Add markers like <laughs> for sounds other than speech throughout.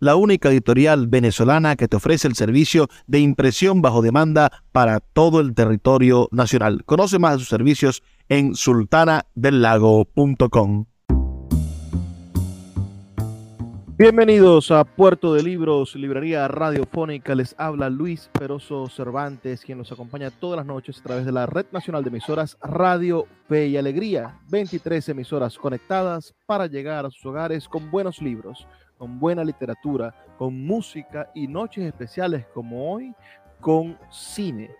la única editorial venezolana que te ofrece el servicio de impresión bajo demanda para todo el territorio nacional. Conoce más de sus servicios en sultanadelago.com. Bienvenidos a Puerto de Libros, librería radiofónica. Les habla Luis Peroso Cervantes, quien nos acompaña todas las noches a través de la Red Nacional de Emisoras Radio Fe y Alegría. 23 emisoras conectadas para llegar a sus hogares con buenos libros con buena literatura, con música y noches especiales como hoy con cine.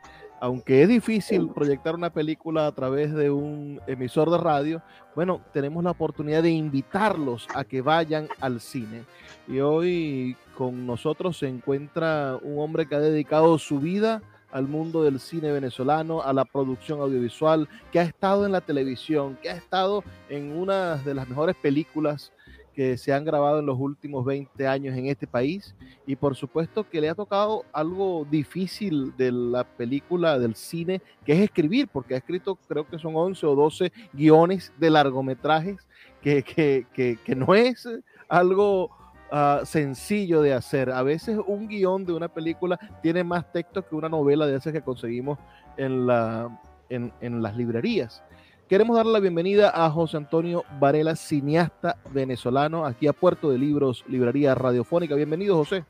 Aunque es difícil proyectar una película a través de un emisor de radio, bueno, tenemos la oportunidad de invitarlos a que vayan al cine. Y hoy con nosotros se encuentra un hombre que ha dedicado su vida al mundo del cine venezolano, a la producción audiovisual, que ha estado en la televisión, que ha estado en una de las mejores películas que se han grabado en los últimos 20 años en este país y por supuesto que le ha tocado algo difícil de la película, del cine, que es escribir, porque ha escrito creo que son 11 o 12 guiones de largometrajes, que, que, que, no es algo uh, sencillo de hacer. A veces un guion de una película tiene más texto que una novela de esas que conseguimos en, la, en, en las librerías. Queremos darle la bienvenida a José Antonio Varela, cineasta venezolano, aquí a Puerto de Libros, Librería Radiofónica. Bienvenido, José.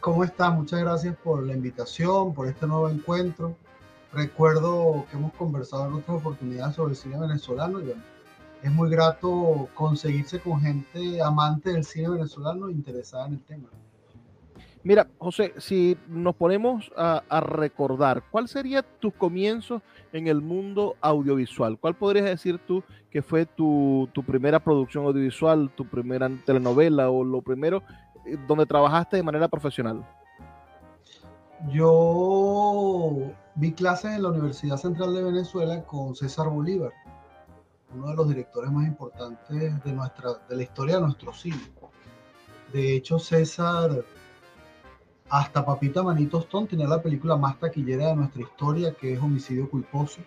¿Cómo estás? Muchas gracias por la invitación, por este nuevo encuentro. Recuerdo que hemos conversado en otras oportunidades sobre el cine venezolano y es muy grato conseguirse con gente amante del cine venezolano interesada en el tema. Mira, José, si nos ponemos a, recordar, ¿cuál sería tu comienzo en el mundo audiovisual? ¿Cuál podrías decir tú que fue tu, primera producción audiovisual, tu primera telenovela o lo primero eh, donde trabajaste de manera profesional? Yo vi clases en la Universidad Central de Venezuela con César Bolívar, uno de los directores más importantes de, nuestra, de la historia de nuestro cine. De hecho, César hasta Papita Manito Stone tenía la película más taquillera de nuestra historia, que es Homicidio Culposo.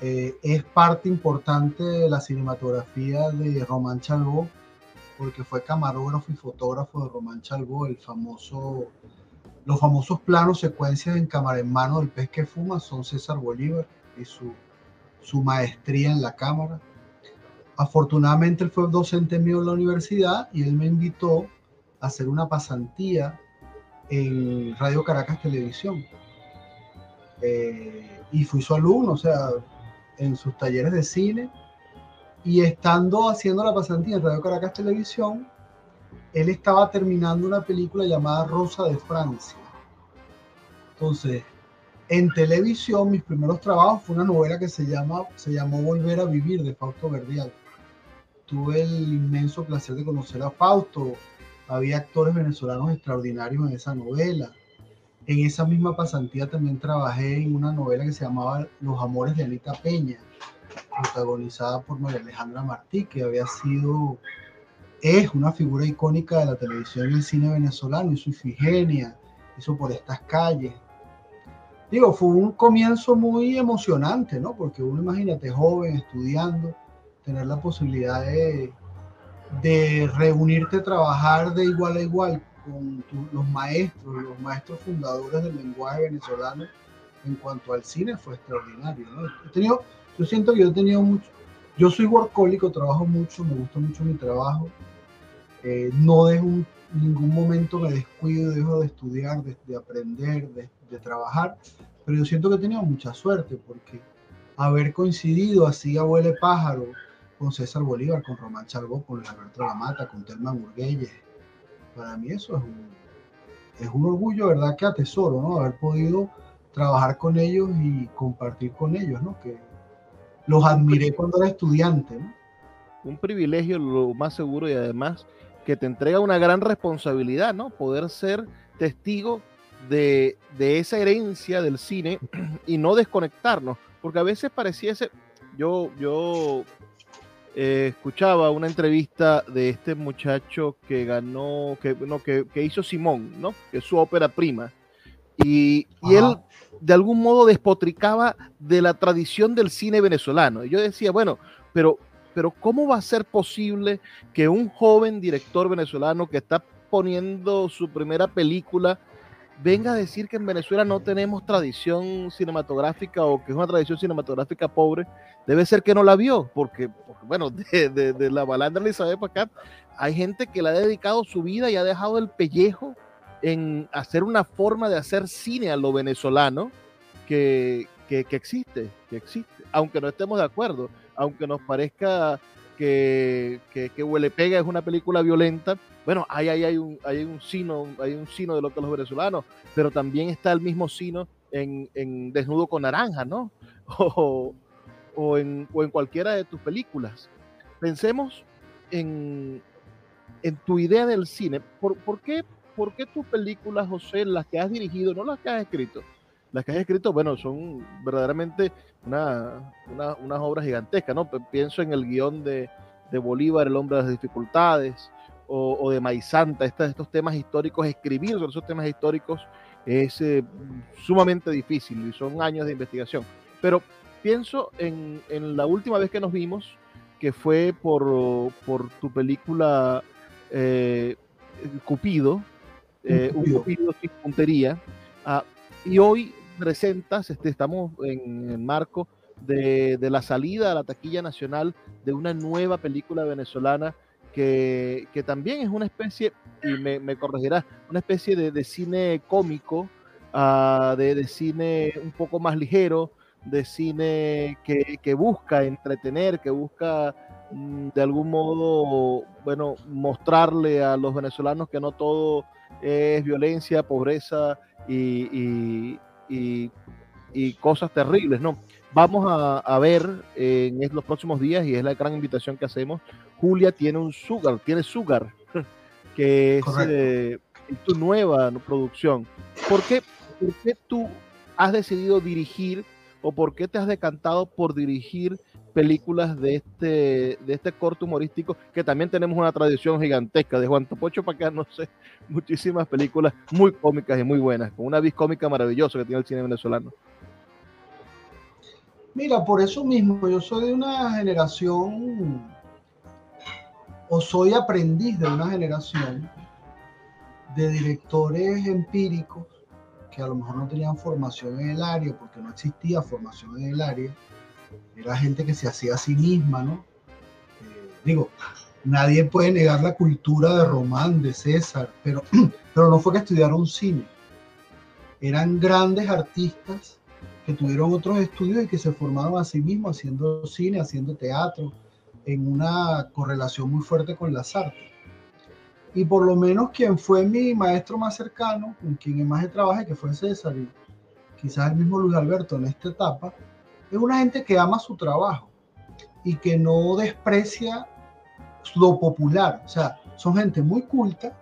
Eh, es parte importante de la cinematografía de Román Chalbó, porque fue camarógrafo y fotógrafo de Román Chalbó, el famoso, los famosos planos secuencias en cámara en mano del pez que fuma son César Bolívar y su, su maestría en la cámara. Afortunadamente él fue docente mío en la universidad y él me invitó a hacer una pasantía en Radio Caracas Televisión. Eh, y fui su alumno, o sea, en sus talleres de cine. Y estando haciendo la pasantía en Radio Caracas Televisión, él estaba terminando una película llamada Rosa de Francia. Entonces, en televisión, mis primeros trabajos fue una novela que se, llama, se llamó Volver a Vivir de Fausto Verdial. Tuve el inmenso placer de conocer a Fausto, había actores venezolanos extraordinarios en esa novela. En esa misma pasantía también trabajé en una novela que se llamaba Los Amores de Anita Peña, protagonizada por María Alejandra Martí, que había sido, es una figura icónica de la televisión y el cine venezolano, hizo Ifigenia, hizo Por estas calles. Digo, fue un comienzo muy emocionante, ¿no? Porque uno, imagínate, joven, estudiando, tener la posibilidad de de reunirte a trabajar de igual a igual con los maestros, los maestros fundadores del lenguaje venezolano en cuanto al cine fue extraordinario. He tenido, yo siento que he tenido mucho, yo soy workólico, trabajo mucho, me gusta mucho mi trabajo, eh, no dejo ningún momento me descuido, dejo de estudiar, de, aprender, de, de, trabajar, pero yo siento que he tenido mucha suerte porque haber coincidido así abuele pájaro con César Bolívar, con Román Chalbó, con Luis Alberto La Mata, con Telma Murguelles, para mí eso es un, es un orgullo, ¿verdad? Que atesoro, ¿no? Haber podido trabajar con ellos y compartir con ellos, ¿no? Que los admiré cuando era estudiante, ¿no? Un privilegio, lo más seguro, y además que te entrega una gran responsabilidad, ¿no? Poder ser testigo de, de esa herencia del cine <clears throat> y no desconectarnos, porque a veces pareciese, yo, yo eh, escuchaba una entrevista de este muchacho que ganó, que, no, que, que, hizo Simón, ¿no? Que es su ópera prima. Y, y él de algún modo despotricaba de la tradición del cine venezolano. Y yo decía, bueno, pero, pero ¿cómo va a ser posible que un joven director venezolano que está poniendo su primera película venga a decir que en Venezuela no tenemos tradición cinematográfica o que es una tradición cinematográfica pobre, debe ser que no la vio, porque, porque bueno, <laughs> de, de, de la balandra Elizabeth acá, hay gente que le ha dedicado su vida y ha dejado el pellejo en hacer una forma de hacer cine a lo venezolano que, que, que existe, que existe, aunque no estemos de acuerdo, aunque nos parezca que, que, que Huele Pega es una película violenta, bueno, ahí, ahí hay, un, hay un sino, hay un sino de lo que los venezolanos, pero también está el mismo sino en, en Desnudo con Naranja, ¿no? <laughs> O, o, en, o en cualquiera de tus películas. Pensemos en, en tu idea del cine. ¿Por, qué, ¿Por qué tus películas, José, las que has dirigido, no las que has escrito? Las que has escrito, bueno, son verdaderamente una, unas obras gigantescas, ¿no? Pienso en el guion de, de Bolívar, El hombre de las dificultades, o, o de Maizanta, estos, estos temas históricos, escribir sobre esos temas históricos es eh, sumamente difícil y son años de investigación. Pero pienso en, en, la última vez que nos vimos, que fue por, por tu película eh, Cupido, eh, un Cupido sin puntería, uh, y hoy presentas, este, estamos en el marco de, de, la salida a la taquilla nacional de una nueva película venezolana que, también es una especie, y me, corregirás, una especie de, cine cómico, uh, de, cine un poco más ligero, de cine que, busca entretener, que busca mm, de algún modo, bueno, mostrarle a los venezolanos que no todo es violencia, pobreza y, y cosas terribles, ¿no? Vamos a, a ver eh, en los próximos días, y es la gran invitación que hacemos, Julia tiene un Sugar, tiene Sugar, <laughs> que es eh, tu nueva producción. ¿Por qué, ¿Por qué tú has decidido dirigir o por qué te has decantado por dirigir películas de este, de este corto humorístico, que también tenemos una tradición gigantesca de Juan Topocho para acá, no sé, muchísimas películas muy cómicas y muy buenas, con una vis cómica maravillosa que tiene el cine venezolano. Mira, por eso mismo, yo soy de una generación, o soy aprendiz de una generación de directores empíricos que a lo mejor no tenían formación en el área, porque no existía formación en el área, era gente que se hacía a sí misma, ¿no? Eh, digo, nadie puede negar la cultura de Román, de César, pero, <clears throat> pero no fue que estudiaron cine, eran grandes artistas que tuvieron otros estudios y que se formaron a sí mismos haciendo cine, haciendo teatro, en una correlación muy fuerte con las artes. Y por lo menos quien fue mi maestro más cercano, con quien más trabajé, que fue César y quizás el mismo Luis Alberto en esta etapa, es una gente que ama su trabajo y que no desprecia lo popular. O sea, son gente muy culta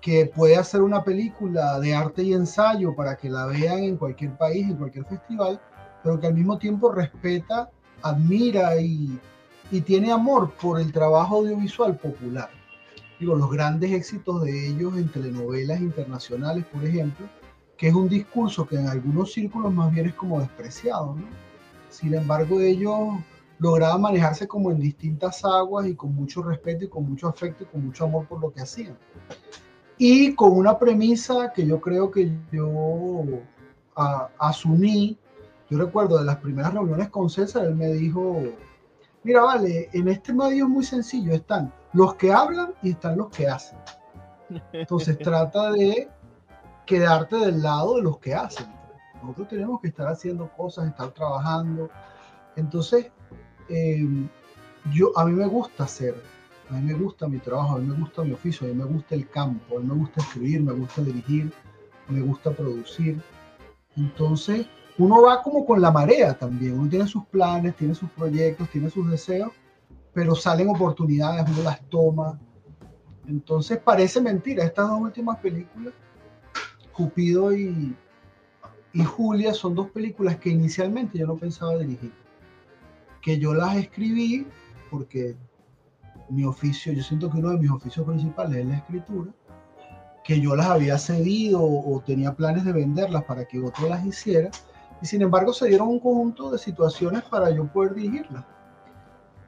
que puede hacer una película de arte y ensayo para que la vean en cualquier país, en cualquier festival, pero que al mismo tiempo respeta, admira y, y tiene amor por el trabajo audiovisual popular. Digo, los grandes éxitos de ellos en telenovelas internacionales, por ejemplo, que es un discurso que en algunos círculos más bien es como despreciado, ¿no? Sin embargo, ellos lograban manejarse como en distintas aguas y con mucho respeto y con mucho afecto y con mucho amor por lo que hacían y con una premisa que yo creo que yo asumí. Yo recuerdo de las primeras reuniones con César, él me dijo, mira, vale, en este medio es muy sencillo, están los que hablan y están los que hacen. Entonces <laughs> trata de quedarte del lado de los que hacen. Nosotros tenemos que estar haciendo cosas, estar trabajando. Entonces, eh, yo, a mí me gusta hacer, a mí me gusta mi trabajo, a mí me gusta mi oficio, a mí me gusta el campo, a mí me gusta escribir, me gusta dirigir, me gusta producir. Entonces, uno va como con la marea también, uno tiene sus planes, tiene sus proyectos, tiene sus deseos, pero salen oportunidades, uno las toma. Entonces parece mentira, estas dos últimas películas, Cupido y, y Julia, son dos películas que inicialmente yo no pensaba dirigir, que yo las escribí porque mi oficio, yo siento que uno de mis oficios principales es la escritura, que yo las había cedido o, tenía planes de venderlas para que otro las hiciera, y sin embargo se dieron un conjunto de situaciones para yo poder dirigirlas.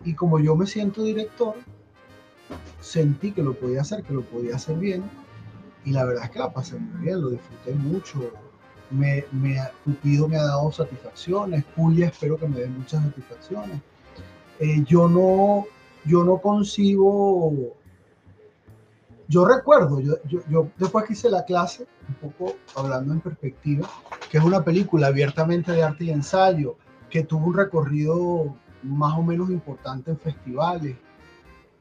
Y como yo me siento director, sentí que lo podía hacer, que lo podía hacer bien, y la verdad es que la pasé muy bien, lo disfruté mucho. Me, me, Cupido me ha dado satisfacciones, Julia espero que me dé muchas satisfacciones. Eh, yo no yo no concibo, yo recuerdo, yo, después que hice la clase, un poco hablando en perspectiva, que es una película abiertamente de arte y ensayo, que tuvo un recorrido más o menos importante en festivales,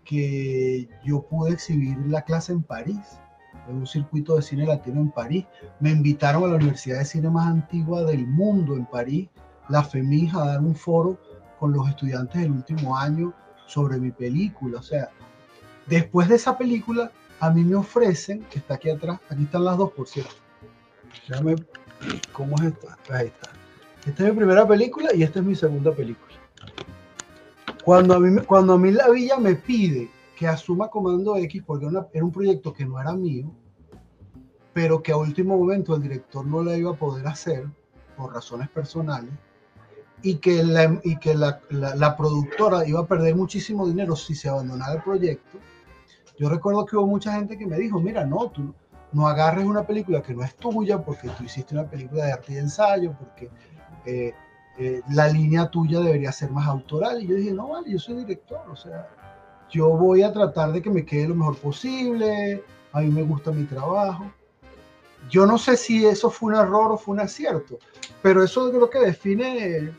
que yo pude exhibir la clase en París, en un circuito de cine latino en París. Me invitaron a la Universidad de Cine más antigua del mundo en París, la FEMIJ, a dar un foro con los estudiantes del último año sobre mi película. O sea, después de esa película, a mí me ofrecen, que está aquí atrás, aquí están las dos, por cierto. Déjame, ¿cómo es esta? Ahí está. Esta es mi primera película y esta es mi segunda película. Cuando a mí, cuando a mí la villa me pide que asuma Comando X, porque era un proyecto que no era mío, pero que a último momento el director no la iba a poder hacer por razones personales, y que, la, y que la, la, productora iba a perder muchísimo dinero si se abandonara el proyecto, yo recuerdo que hubo mucha gente que me dijo, mira, no, tú no agarres una película que no es tuya porque tú hiciste una película de arte y ensayo, porque eh, eh, la línea tuya debería ser más autoral. Y yo dije, no, vale, yo soy director, o sea, yo voy a tratar de que me quede lo mejor posible, a mí me gusta mi trabajo. Yo no sé si eso fue un error o fue un acierto, pero eso creo que define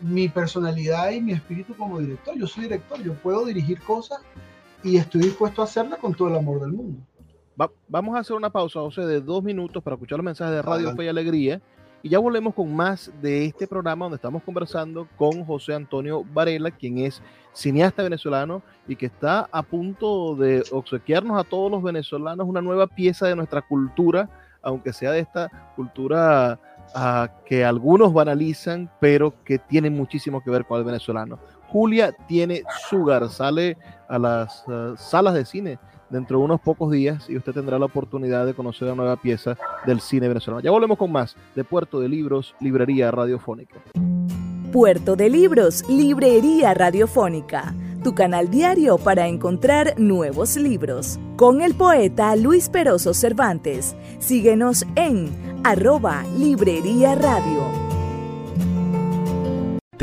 mi personalidad y mi espíritu como director. Yo soy director, yo puedo dirigir cosas y estoy dispuesto a hacerla con todo el amor del mundo. vamos a hacer una pausa, José, de dos minutos para escuchar los mensajes de Radio Fe y Alegría. Y ya volvemos con más de este programa donde estamos conversando con José Antonio Varela, quien es cineasta venezolano y que está a punto de obsequiarnos a todos los venezolanos una nueva pieza de nuestra cultura, aunque sea de esta cultura que algunos banalizan, pero que tienen muchísimo que ver con el venezolano. Julia tiene Sugar, sale a las uh, salas de cine dentro de unos pocos días y usted tendrá la oportunidad de conocer la nueva pieza del cine venezolano. Ya volvemos con más de Puerto de Libros, Librería Radiofónica. Puerto de Libros, Librería Radiofónica, tu canal diario para encontrar nuevos libros. Con el poeta Luis Peroso Cervantes. Síguenos en arroba Librería Radio.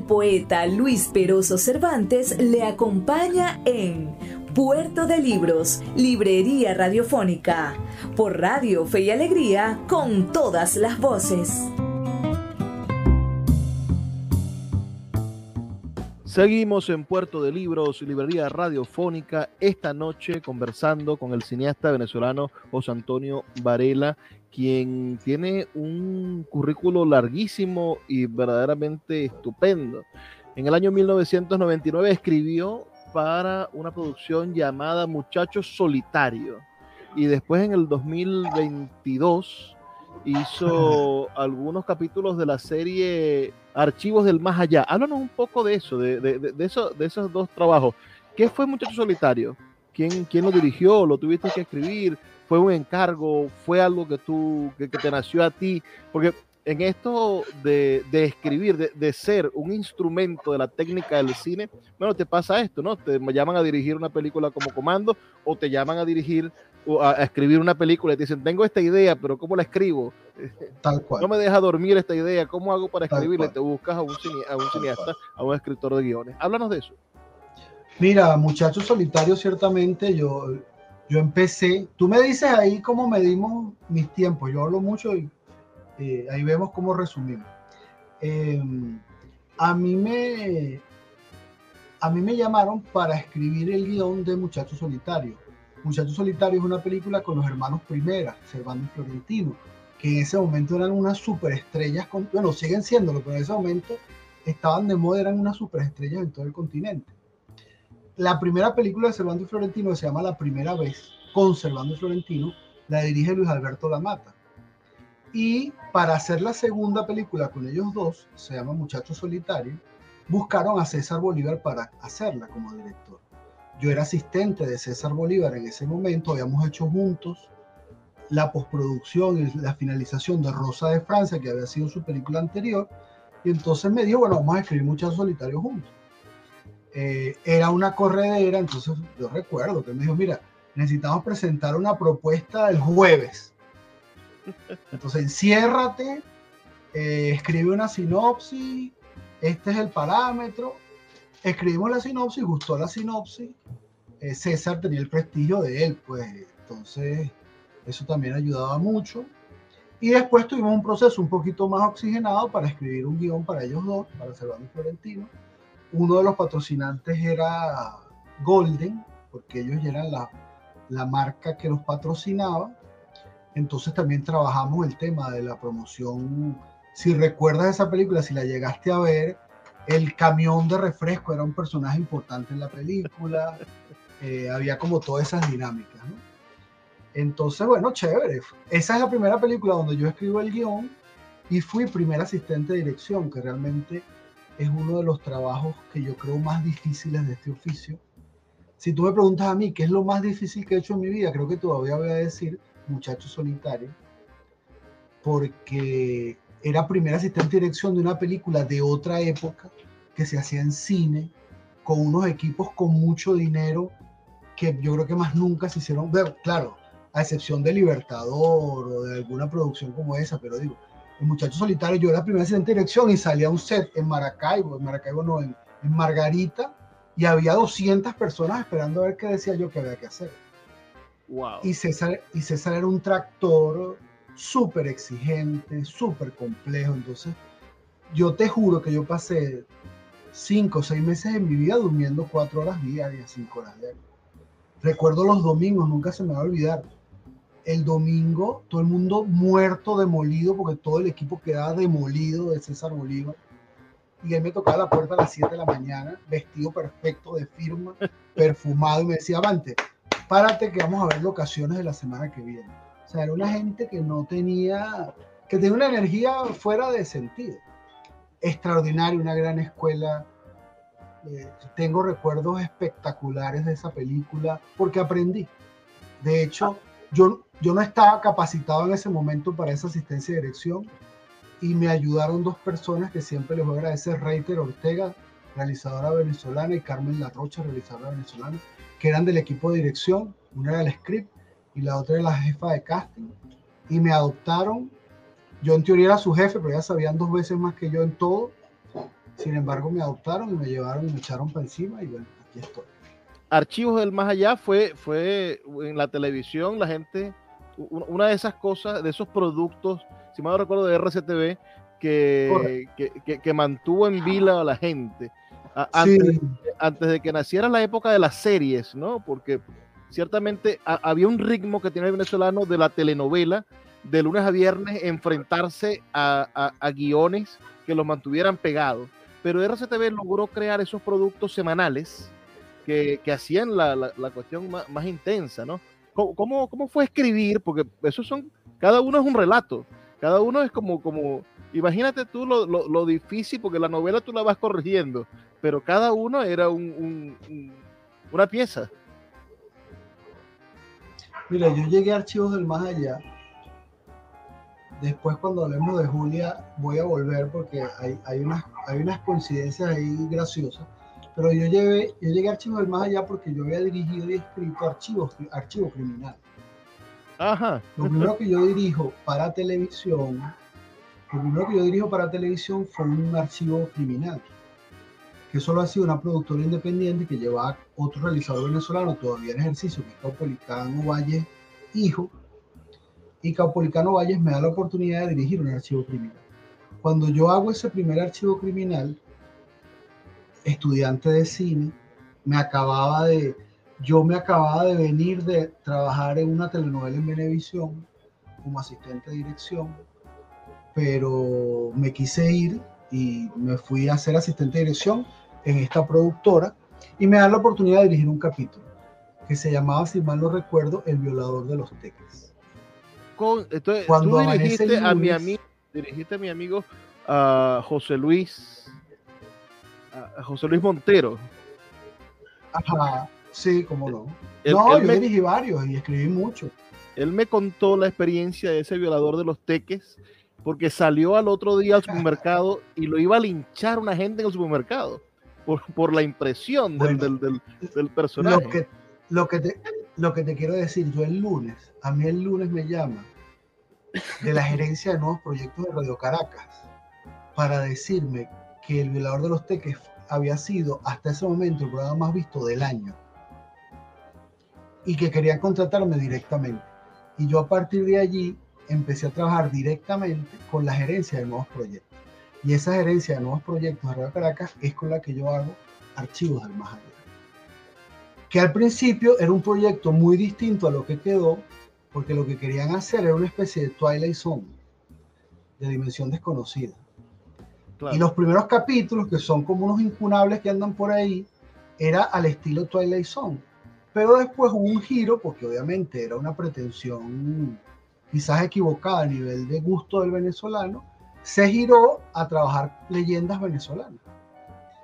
El poeta Luis Peroso Cervantes le acompaña en Puerto de Libros, Librería Radiofónica, por Radio Fe y Alegría, con todas las voces. Seguimos en Puerto de Libros, Librería Radiofónica, esta noche conversando con el cineasta venezolano José Antonio Varela, quien tiene un currículo larguísimo y verdaderamente estupendo. En el año 1999 escribió para una producción llamada Muchachos Solitario y después en el 2022 hizo algunos capítulos de la serie Archivos del Más Allá. Háblanos un poco de eso, de, de, de, eso, de esos dos trabajos. ¿Qué fue Muchacho Solitario? ¿Quién, ¿Quién lo dirigió? ¿Lo tuviste que escribir? ¿Fue un encargo? ¿Fue algo que tú, que, que te nació a ti? Porque en esto de, de escribir, de, de, ser un instrumento de la técnica del cine, bueno, te pasa esto, ¿no? Te llaman a dirigir una película como comando o te llaman a dirigir o a, a escribir una película y te dicen, tengo esta idea, pero ¿cómo la escribo? <laughs> Tal cual. No me deja dormir esta idea, ¿cómo hago para escribirla? Te buscas a un, cine, a un cineasta, a un escritor de guiones. Háblanos de eso. Mira, muchachos solitarios, ciertamente yo, yo empecé, tú me dices ahí cómo medimos mis tiempos, yo hablo mucho y eh, ahí vemos cómo resumimos. Eh, a, mí me, a mí me llamaron para escribir el guion de Muchachos Solitarios. Muchachos Solitarios es una película con los hermanos Primera, Servando y Florentino, que en ese momento eran unas superestrellas, con, bueno, siguen siéndolo, pero en ese momento estaban de moda, eran unas superestrellas en todo el continente. La primera película de Servando y Florentino se llama La Primera Vez, con Servando y Florentino, la dirige Luis Alberto Lamata. Y para hacer la segunda película con ellos dos, se llama Muchachos Solitarios, buscaron a César Bolívar para hacerla como director. Yo era asistente de César Bolívar en ese momento, habíamos hecho juntos la postproducción y la finalización de Rosa de Francia, que había sido su película anterior, y entonces me dijo, bueno, vamos a escribir Muchachos Solitarios juntos. Eh, era una corredera, entonces yo recuerdo que me dijo, mira, necesitamos presentar una propuesta el jueves entonces, enciérrate, eh, escribe una sinopsis, este es el parámetro. Escribimos la sinopsis, gustó la sinopsis. Eh, César tenía el prestigio de él, pues entonces eso también ayudaba mucho. Y después tuvimos un proceso un poquito más oxigenado para escribir un guion para ellos dos, para Servando y Florentino. Uno de los patrocinantes era Golden, porque ellos eran la, la marca que los patrocinaba. Entonces también trabajamos el tema de la promoción. Si recuerdas esa película, si la llegaste a ver, el camión de refresco era un personaje importante en la película. <laughs> Eh, había como todas esas dinámicas. ¿no? Entonces, bueno, chévere. Esa es la primera película donde yo escribo el guion y fui primer asistente de dirección, que realmente es uno de los trabajos que yo creo más difíciles de este oficio. Si tú me preguntas a mí qué es lo más difícil que he hecho en mi vida, creo que todavía voy a decir Muchacho Solitario, porque era primer asistente de dirección de una película de otra época que se hacía en cine, con unos equipos con mucho dinero que yo creo que más nunca se hicieron claro, a excepción de Libertador o de alguna producción como esa, pero digo, el Muchacho Solitario, yo era primer asistente de dirección y salía a un set en Maracaibo, en Maracaibo no, en, en Margarita, y había 200 personas esperando a ver qué decía yo que había que hacer. Wow. Y, César, y César era un tractor súper exigente, súper complejo. Entonces, yo te juro que yo pasé cinco o seis meses en mi vida durmiendo cuatro horas diarias, cinco horas diarias. Recuerdo los domingos, nunca se me va a olvidar. El domingo, todo el mundo muerto, demolido, porque todo el equipo quedaba demolido de César Bolívar. Y él me tocaba la puerta a las 7 de la mañana, vestido perfecto de firma, <laughs> perfumado, y me decía, avante, párate que vamos a ver locaciones de la semana que viene. O sea, era una gente que no tenía, que tenía una energía fuera de sentido. Extraordinaria, una gran escuela. Eh, tengo recuerdos espectaculares de esa película porque aprendí. De hecho, yo, yo no estaba capacitado en ese momento para esa asistencia de dirección y me ayudaron dos personas que siempre les voy a agradecer, Reiter Ortega, realizadora venezolana, y Carmen La Rocha, realizadora venezolana, que eran del equipo de dirección, una era el script y la otra era la jefa de casting, y me adoptaron. Yo en teoría era su jefe, pero ya sabían dos veces más que yo en todo. Sin embargo, me adoptaron y me llevaron y me echaron para encima y bueno, aquí estoy. Archivos del Más Allá fue, fue en la televisión, la gente, una de esas cosas, de esos productos, si mal no recuerdo, de RCTV, que, que, mantuvo en vila a la gente. Antes, antes, de que naciera la época de las series, ¿no? Porque ciertamente había un ritmo que tiene el venezolano de la telenovela, de lunes a viernes, enfrentarse a, a guiones que los mantuvieran pegados. Pero RCTV logró crear esos productos semanales que, que hacían la, la, cuestión más, más, intensa, ¿no? ¿Cómo, ¿Cómo, fue escribir? Porque esos son, cada uno es un relato, cada uno es como, como imagínate tú lo, lo, lo difícil, porque la novela tú la vas corrigiendo, pero cada uno era un, un, una pieza. Mira, yo llegué a Archivos del Más Allá después cuando hablemos de Julia voy a volver porque hay, hay, unas, hay unas coincidencias ahí graciosas. Pero yo, llevé, yo llegué a Archivos del Más Allá porque yo había dirigido y escrito archivos, archivo criminal. Ajá. Lo primero que yo dirijo para televisión, lo primero que yo dirijo para televisión fue un archivo criminal, que solo ha sido una productora independiente que lleva otro realizador venezolano todavía en ejercicio, que es Caupolicano Valle, hijo, y Caupolicano Valles me da la oportunidad de dirigir un archivo criminal. Cuando yo hago ese primer archivo criminal, estudiante de cine, me acababa de, yo me acababa de venir de trabajar en una telenovela en Venevisión como asistente de dirección, pero me quise ir y me fui a ser asistente de dirección en esta productora y me da la oportunidad de dirigir un capítulo que se llamaba, si mal no recuerdo, El violador de los teques entonces, tú dirigiste a, mi amigo, dirigiste a mi amigo José Luis, a José Luis Montero. Ajá, sí, como no. no, yo dirigí varios y escribí mucho. Él me contó la experiencia de ese violador de los teques porque salió al otro día al supermercado y lo iba a linchar una gente en el supermercado por, por la impresión del, del, del, personaje. Lo que, lo, que te, lo que te quiero decir, yo el lunes, a mí el lunes me llama de la gerencia de nuevos proyectos de Radio Caracas para decirme que El Violador de los Teques había sido hasta ese momento el programa más visto del año y que querían contratarme directamente. Y yo a partir de allí empecé a trabajar directamente con la gerencia de nuevos proyectos. Y esa gerencia de nuevos proyectos de Radio Caracas es con la que yo hago archivos del más allá. Que al principio era un proyecto muy distinto a lo que quedó, porque lo que querían hacer era una especie de Twilight Zone, de dimensión desconocida. Y los primeros capítulos, que son como unos incunables que andan por ahí, era al estilo Twilight Zone. Pero después hubo un giro, porque obviamente era una pretensión quizás equivocada a nivel de gusto del venezolano, se giró a trabajar leyendas venezolanas.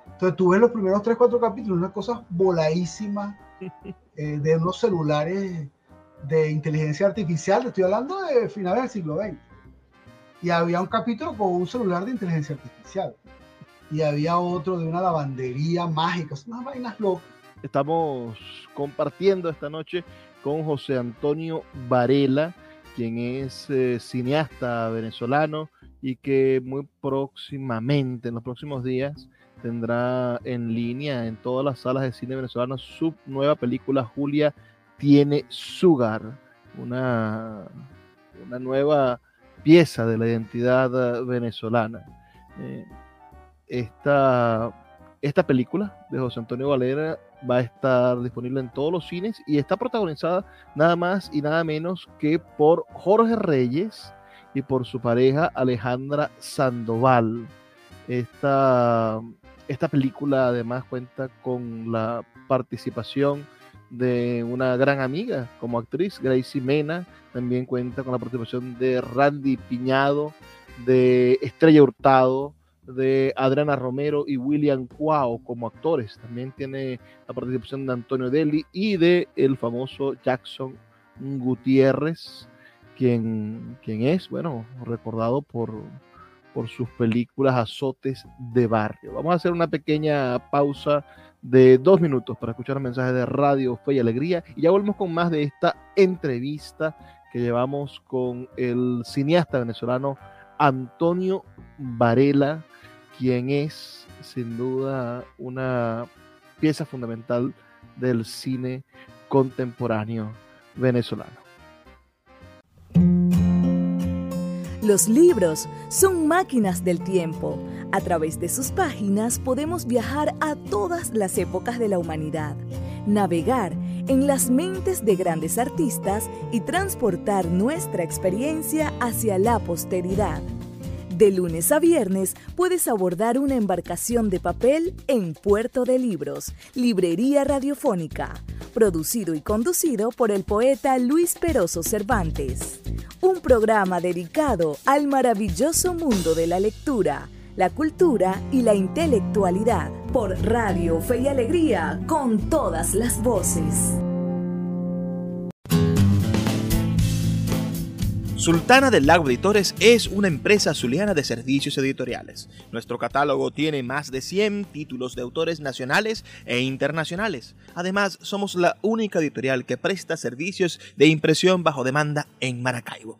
Entonces tú ves los primeros 3, 4 capítulos, unas cosas voladísimas <laughs> eh, de unos celulares de inteligencia artificial, estoy hablando de finales del siglo XX. Y había un capítulo con un celular de inteligencia artificial. Y había otro de una lavandería mágica, unas vainas locas. Estamos compartiendo esta noche con José Antonio Varela, quien es eh, cineasta venezolano y que muy próximamente, en los próximos días, tendrá en línea en todas las salas de cine venezolano su nueva película Julia tiene Sugar, una, una nueva pieza de la identidad venezolana. Eh, esta, esta película de José Antonio Valera va a estar disponible en todos los cines y está protagonizada nada más y nada menos que por Jorge Reyes y por su pareja Alejandra Sandoval. Esta, esta película además cuenta con la participación de una gran amiga como actriz, Gracie Mena, también cuenta con la participación de Randy Piñado, de Estrella Hurtado, de Adriana Romero y William Cuao como actores. También tiene la participación de Antonio Deli y de el famoso Jackson Gutiérrez, quien, quien es, bueno, recordado por, por sus películas Azotes de Barrio. Vamos a hacer una pequeña pausa de dos minutos para escuchar mensajes de Radio Fe y Alegría. Y ya volvemos con más de esta entrevista que llevamos con el cineasta venezolano Antonio Varela, quien es sin duda una pieza fundamental del cine contemporáneo venezolano. Los libros son máquinas del tiempo. A través de sus páginas podemos viajar a todas las épocas de la humanidad, navegar en las mentes de grandes artistas y transportar nuestra experiencia hacia la posteridad. De lunes a viernes puedes abordar una embarcación de papel en Puerto de Libros, Librería Radiofónica, producido y conducido por el poeta Luis Peroso Cervantes. Un programa dedicado al maravilloso mundo de la lectura, la cultura y la intelectualidad por Radio Fe y Alegría con todas las voces. Sultana del Lago Editores es una empresa zuliana de servicios editoriales. Nuestro catálogo tiene más de 100 títulos de autores nacionales e internacionales. Además, somos la única editorial que presta servicios de impresión bajo demanda en Maracaibo.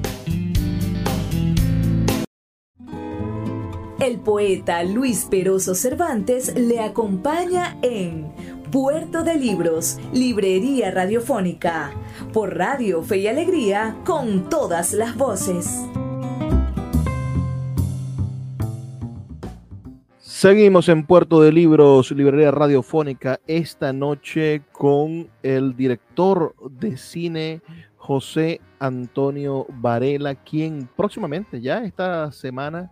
Poeta Luis Peroso Cervantes le acompaña en Puerto de Libros, Librería Radiofónica, por Radio Fe y Alegría, con todas las voces. Seguimos en Puerto de Libros, Librería Radiofónica, esta noche con el director de cine José Antonio Varela, quien próximamente, ya esta semana,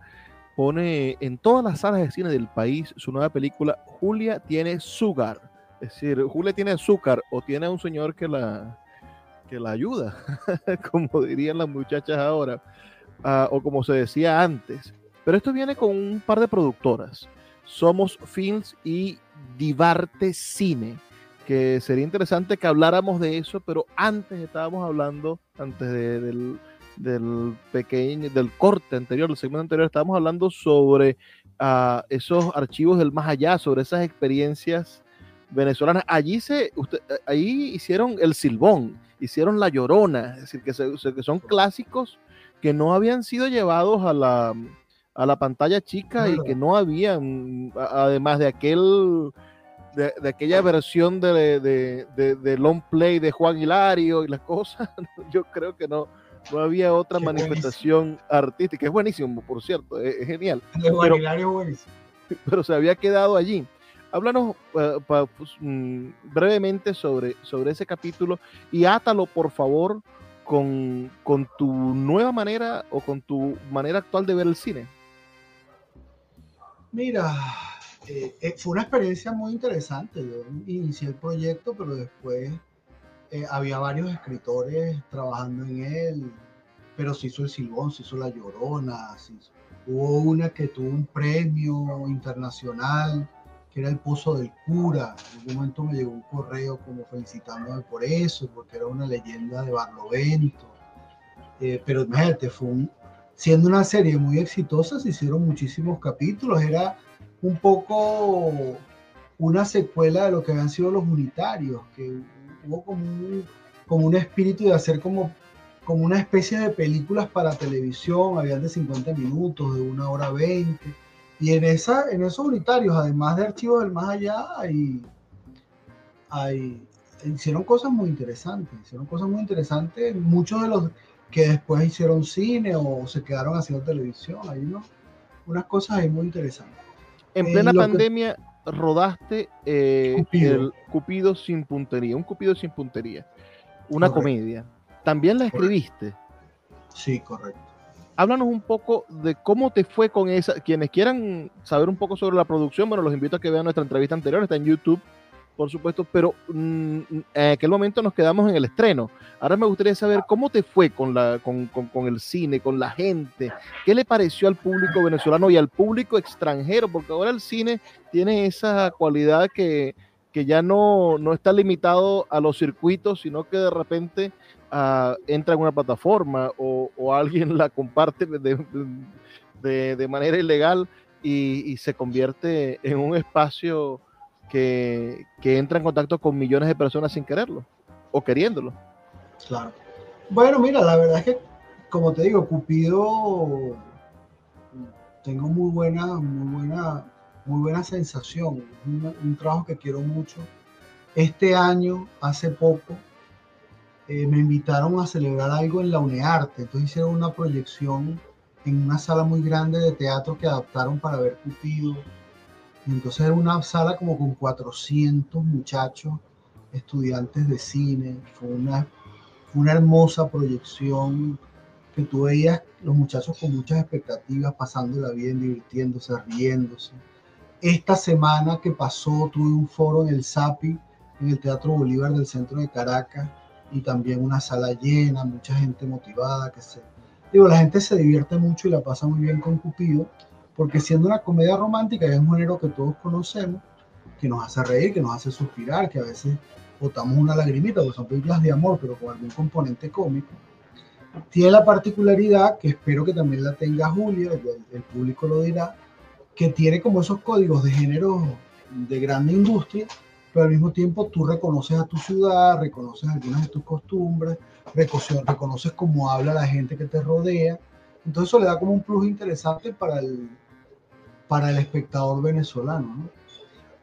pone en todas las salas de cine del país su nueva película Julia tiene sugar. Es decir, Julia tiene azúcar o tiene un señor que la, que la ayuda, <laughs> como dirían las muchachas ahora, uh, o como se decía antes. Pero esto viene con un par de productoras. Somos Films y Divarte Cine, que sería interesante que habláramos de eso, pero antes estábamos hablando, antes de, del, del pequeño, del corte anterior, del segmento anterior, estábamos hablando sobre uh, esos archivos del más allá, sobre esas experiencias venezolanas. Allí se, usted, ahí hicieron el silbón, hicieron la llorona, es decir, que, se, que son clásicos que no habían sido llevados a la, a la pantalla chica y que no habían, además de aquel de, de aquella versión de, de, de, de, long play de Juan Hilario y las cosas, <laughs> yo creo que no, no había otra Qué manifestación buenísimo. artística. Es buenísimo, por cierto, es, es genial. <laughs> De Juan pero, Hilario buenísimo. Pero se había quedado allí. Háblanos uh, pa, pues, mm, brevemente sobre, sobre ese capítulo y átalo, por favor, con, con, tu nueva manera o con tu manera actual de ver el cine. Mira, eh, eh, fue una experiencia muy interesante. Yo inicié el proyecto, pero después eh, había varios escritores trabajando en él, pero se hizo el Silbón, se hizo la Llorona, hizo, hubo una que tuvo un premio internacional, que era el Pozo del Cura. En algún momento me llegó un correo como felicitándome por eso, porque era una leyenda de Barlovento. Eh, pero imagínate, fue un, siendo una serie muy exitosa, se hicieron muchísimos capítulos, era un poco una secuela de lo que habían sido los unitarios, que hubo como un, como un espíritu de hacer como, como una especie de películas para televisión, habían de 50 minutos, de una hora 20, y en, esa, en esos unitarios, además de archivos del más allá, hay, hay, hicieron cosas muy interesantes, hicieron cosas muy interesantes, muchos de los que después hicieron cine o se quedaron haciendo televisión, hay unos, unas cosas ahí muy interesantes. En plena eh, pandemia que... rodaste eh, Cupido. el Cupido sin puntería, un Cupido sin puntería, una correcto. comedia. ¿También la escribiste? Sí, correcto. Háblanos un poco de cómo te fue con esa. Quienes quieran saber un poco sobre la producción, bueno, los invito a que vean nuestra entrevista anterior, está en YouTube, por supuesto, pero mmm, en aquel momento nos quedamos en el estreno. Ahora me gustaría saber cómo te fue con, la, con, con, el cine, con la gente, qué le pareció al público venezolano y al público extranjero, porque ahora el cine tiene esa cualidad que, que ya no, no está limitado a los circuitos, sino que de repente ah, entra en una plataforma o, alguien <laughs> la comparte de, de, manera ilegal y, se convierte en un espacio que, que entra en contacto con millones de personas sin quererlo o queriéndolo. Claro. Bueno, mira, la verdad es que, como te digo, Cupido, tengo muy buena, muy buena, muy buena sensación. Un, trabajo que quiero mucho. Este año, hace poco, eh, me invitaron a celebrar algo en la UNEARTE. Entonces hicieron una proyección en una sala muy grande de teatro que adaptaron para ver Cupido. Entonces era una sala como con 400 muchachos, estudiantes de cine. Fue una, una hermosa proyección que tú veías los muchachos con muchas expectativas, pasándola bien, divirtiéndose, riéndose. Esta semana que pasó tuve un foro en el SAPI, en el Teatro Bolívar del centro de Caracas, y también una sala llena, mucha gente motivada, que se... Digo, la gente se divierte mucho y la pasa muy bien con Cupido, porque siendo una comedia romántica es un género que todos conocemos, que nos hace reír, que nos hace suspirar, que a veces botamos una lagrimita, porque son películas de amor, pero con algún componente cómico. Tiene la particularidad, que espero que también la tenga Julia, el, el público lo dirá, que tiene como esos códigos de género de grande industria, pero al mismo tiempo tú reconoces a tu ciudad, reconoces algunas de tus costumbres, reconoces cómo habla la gente que te rodea. Entonces eso le da como un plus interesante para el, para el espectador venezolano.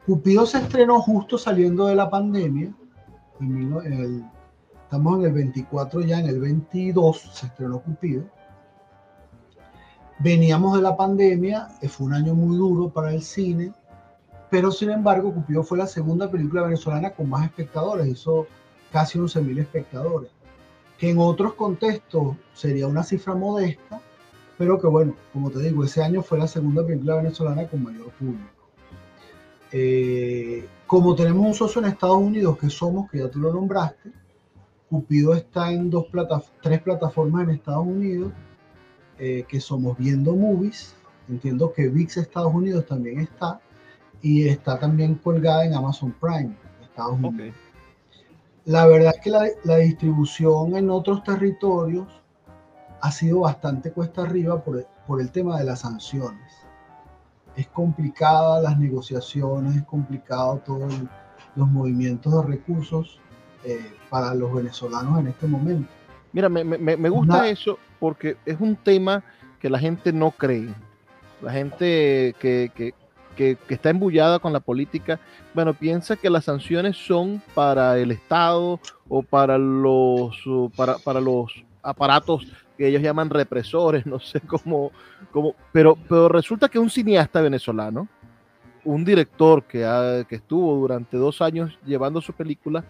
Cupido se estrenó justo saliendo de la pandemia. estamos en el 24 ya, en el 22 se estrenó Cupido. Veníamos de la pandemia, fue un año muy duro para el cine pero sin embargo Cupido fue la segunda película venezolana con más espectadores, hizo casi 11.000 espectadores, que en otros contextos sería una cifra modesta, pero que bueno, como te digo, ese año fue la segunda película venezolana con mayor público. Eh, como tenemos un socio en Estados Unidos que somos, que ya tú lo nombraste, Cupido está en dos plata tres plataformas en Estados Unidos, eh, que somos Viendo Movies, entiendo que VIX Estados Unidos también está, y está también colgada en Amazon Prime, Estados Unidos. La verdad es que la, la, distribución en otros territorios ha sido bastante cuesta arriba por, por el tema de las sanciones. Es complicada las negociaciones, es complicado todos los movimientos de recursos eh, para los venezolanos en este momento. Mira, me, me, me gusta eso porque es un tema que la gente no cree. La gente que, que, que, está embullada con la política, bueno, piensa que las sanciones son para el Estado o para los, para, para los aparatos que ellos llaman represores, <laughs> no sé cómo, cómo pero, pero resulta que un cineasta venezolano, un director que, ha, que estuvo durante dos años llevando su película,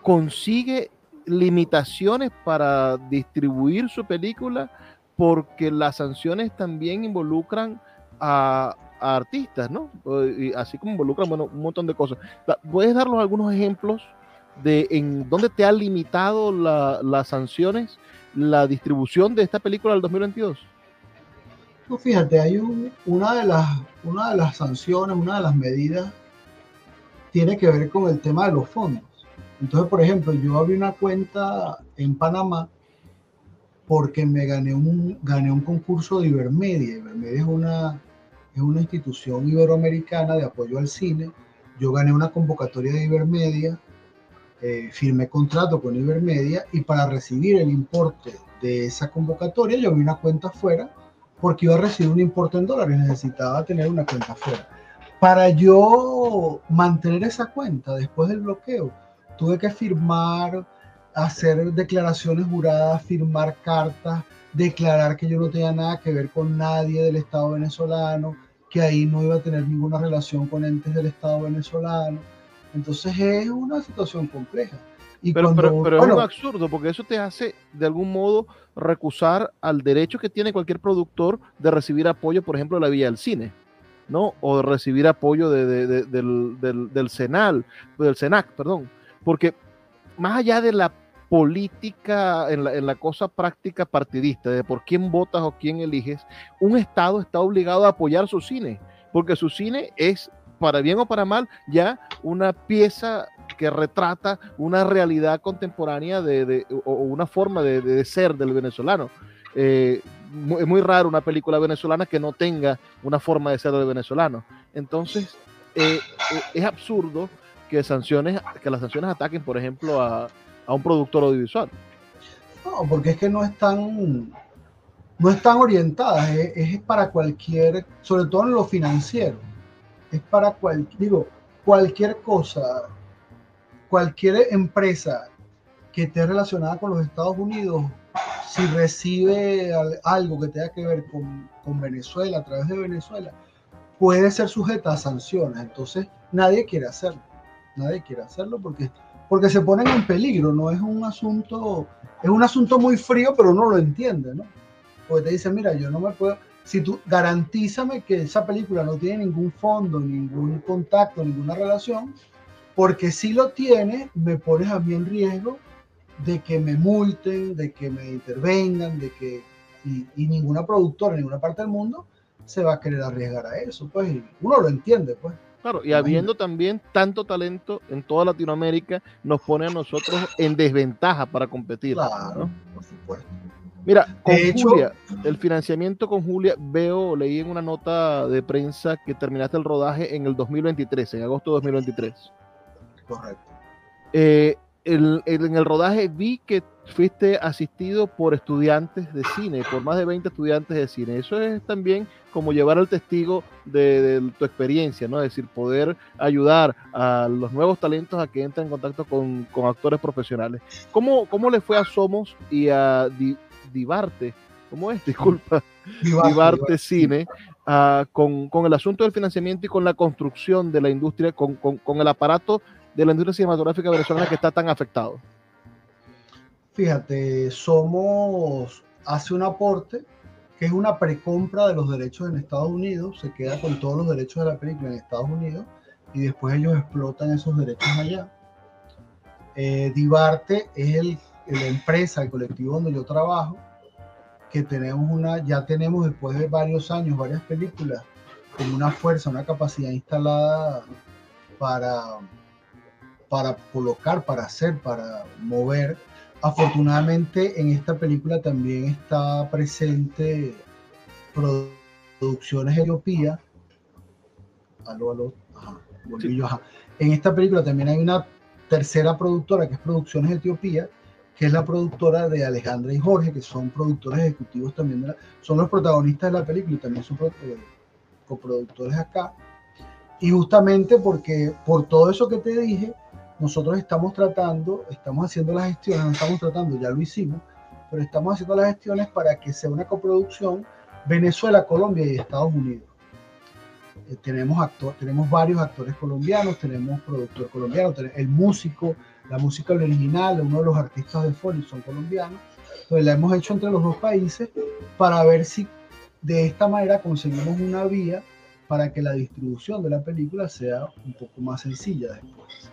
consigue limitaciones para distribuir su película porque las sanciones también involucran a, artistas, ¿no? Y así como involucran bueno, un montón de cosas. ¿Puedes darnos algunos ejemplos de en dónde te ha limitado las sanciones la distribución de esta película del 2022? Pues fíjate, hay una, de las, una de las sanciones, una de las medidas tiene que ver con el tema de los fondos. Entonces, por ejemplo, yo abrí una cuenta en Panamá porque me gané un, gané un concurso de Ibermedia. Ibermedia es una, es una institución iberoamericana de apoyo al cine. Yo gané una convocatoria de Ibermedia, eh, firmé contrato con Ibermedia y para recibir el importe de esa convocatoria yo abrí una cuenta afuera porque iba a recibir un importe en dólares, necesitaba tener una cuenta afuera. Para yo mantener esa cuenta después del bloqueo, tuve que firmar, hacer declaraciones juradas, firmar cartas, declarar que yo no tenía nada que ver con nadie del Estado venezolano, que ahí no iba a tener ninguna relación con entes del Estado venezolano. Entonces es una situación compleja. Y pero, pero, es un absurdo, porque eso te hace de algún modo recusar al derecho que tiene cualquier productor de recibir apoyo, por ejemplo, de la vía del cine, ¿no? O de recibir apoyo de, del, del, del Senal, del Senac, perdón. Porque más allá de la política, en la, en la, cosa práctica partidista, de por quién votas o quién eliges, un Estado está obligado a apoyar su cine, porque su cine es, para bien o para mal, ya una pieza que retrata una realidad contemporánea de, o una forma de, ser del venezolano. Eh, es muy raro una película venezolana que no tenga una forma de ser del venezolano. Entonces, eh, eh, es absurdo que, sanciones, que las sanciones ataquen, por ejemplo, a, a un productor audiovisual. No, porque es que no están, no están orientadas, es, para cualquier, sobre todo en lo financiero, es para cual, digo, cualquier cosa, cualquier empresa que esté relacionada con los Estados Unidos, si recibe algo que tenga que ver con, con Venezuela, a través de Venezuela, puede ser sujeta a sanciones. Entonces, nadie quiere hacerlo. Nadie quiere hacerlo porque, porque se ponen en peligro. No es un asunto, es un asunto muy frío, pero uno lo entiende, ¿no? Porque te dicen, mira, yo no me puedo, si tú garantízame que esa película no tiene ningún fondo, ningún contacto, ninguna relación, porque si lo tiene, me pones a mí en riesgo de que me multen, de que me intervengan, de que y, y ninguna productora en ninguna parte del mundo se va a querer arriesgar a eso, pues uno lo entiende, pues. Claro, y habiendo también tanto talento en toda Latinoamérica, nos pone a nosotros en desventaja para competir. Claro, por supuesto. Mira, con Julia, el financiamiento con Julia, veo, leí en una nota de prensa que terminaste el rodaje en el 2023, en agosto de 2023. Correcto. Eh, en el rodaje vi que fuiste asistido por estudiantes de cine, por más de 20 estudiantes de cine. Eso es también como llevar al testigo de, tu experiencia, ¿no? Es decir, poder ayudar a los nuevos talentos a que entren en contacto con, actores profesionales. ¿Cómo, ¿Cómo, le fue a Somos y a Divarte? ¿Cómo es? <laughs> Disculpa. Divarte, Cine. Ah, con, el asunto del financiamiento y con la construcción de la industria, con, con el aparato de la industria cinematográfica venezolana que está tan afectado? Fíjate, Somos hace un aporte que es una precompra de los derechos en Estados Unidos, se queda con todos los derechos de la película en Estados Unidos y después ellos explotan esos derechos allá. Eh, Divarte es el, la empresa, el colectivo donde yo trabajo, que tenemos una, ya tenemos después de varios años, varias películas, con una fuerza, una capacidad instalada para para colocar, para hacer, para mover. Afortunadamente en esta película también está presente Producciones Etiopía. Aló, aló. Ajá, En esta película también hay una tercera productora que es Producciones Etiopía, que es la productora de Alejandra y Jorge, que son productores ejecutivos también, son los protagonistas de la película y también son eh, coproductores acá. Y justamente porque por todo eso que te dije, nosotros estamos tratando, estamos haciendo las gestiones, no estamos tratando, ya lo hicimos, pero estamos haciendo las gestiones para que sea una coproducción Venezuela, Colombia y Estados Unidos. Eh, tenemos, actor, tenemos varios actores colombianos, tenemos productor colombiano, el músico, la música original, uno de los artistas de Foley son colombianos. Entonces la hemos hecho entre los dos países para ver si de esta manera conseguimos una vía para que la distribución de la película sea un poco más sencilla después.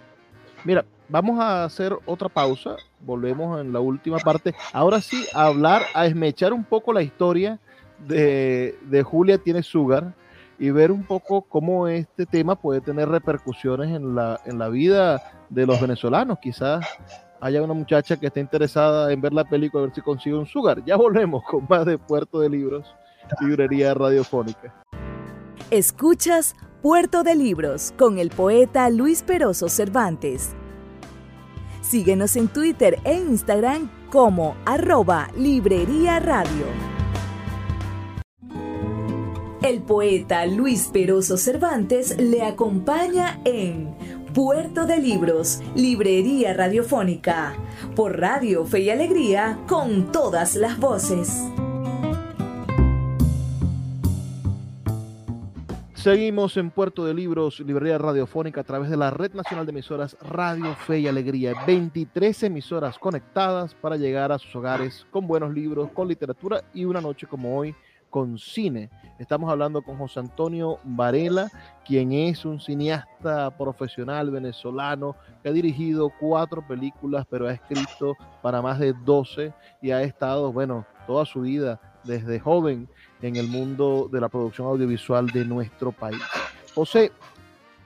Mira, vamos a hacer otra pausa. Volvemos en la última parte. Ahora sí, a hablar, a esmechar un poco la historia de, Julia tiene Sugar y ver un poco cómo este tema puede tener repercusiones en la, en la vida de los venezolanos. Quizás haya una muchacha que esté interesada en ver la película, a ver si consigue un Sugar. Ya volvemos con más de Puerto de Libros, librería radiofónica. Escuchas Puerto de Libros con el poeta Luis Peroso Cervantes. Síguenos en Twitter e Instagram como arroba Librería Radio. El poeta Luis Peroso Cervantes le acompaña en Puerto de Libros, Librería Radiofónica, por Radio Fe y Alegría, con todas las voces. Seguimos en Puerto de Libros, librería radiofónica a través de la Red Nacional de Emisoras Radio Fe y Alegría. 23 emisoras conectadas para llegar a sus hogares con buenos libros, con literatura y una noche como hoy con cine. Estamos hablando con José Antonio Varela, quien es un cineasta profesional venezolano que ha dirigido cuatro películas, pero ha escrito para más de 12 y ha estado, bueno, toda su vida desde joven en el mundo de la producción audiovisual de nuestro país. José,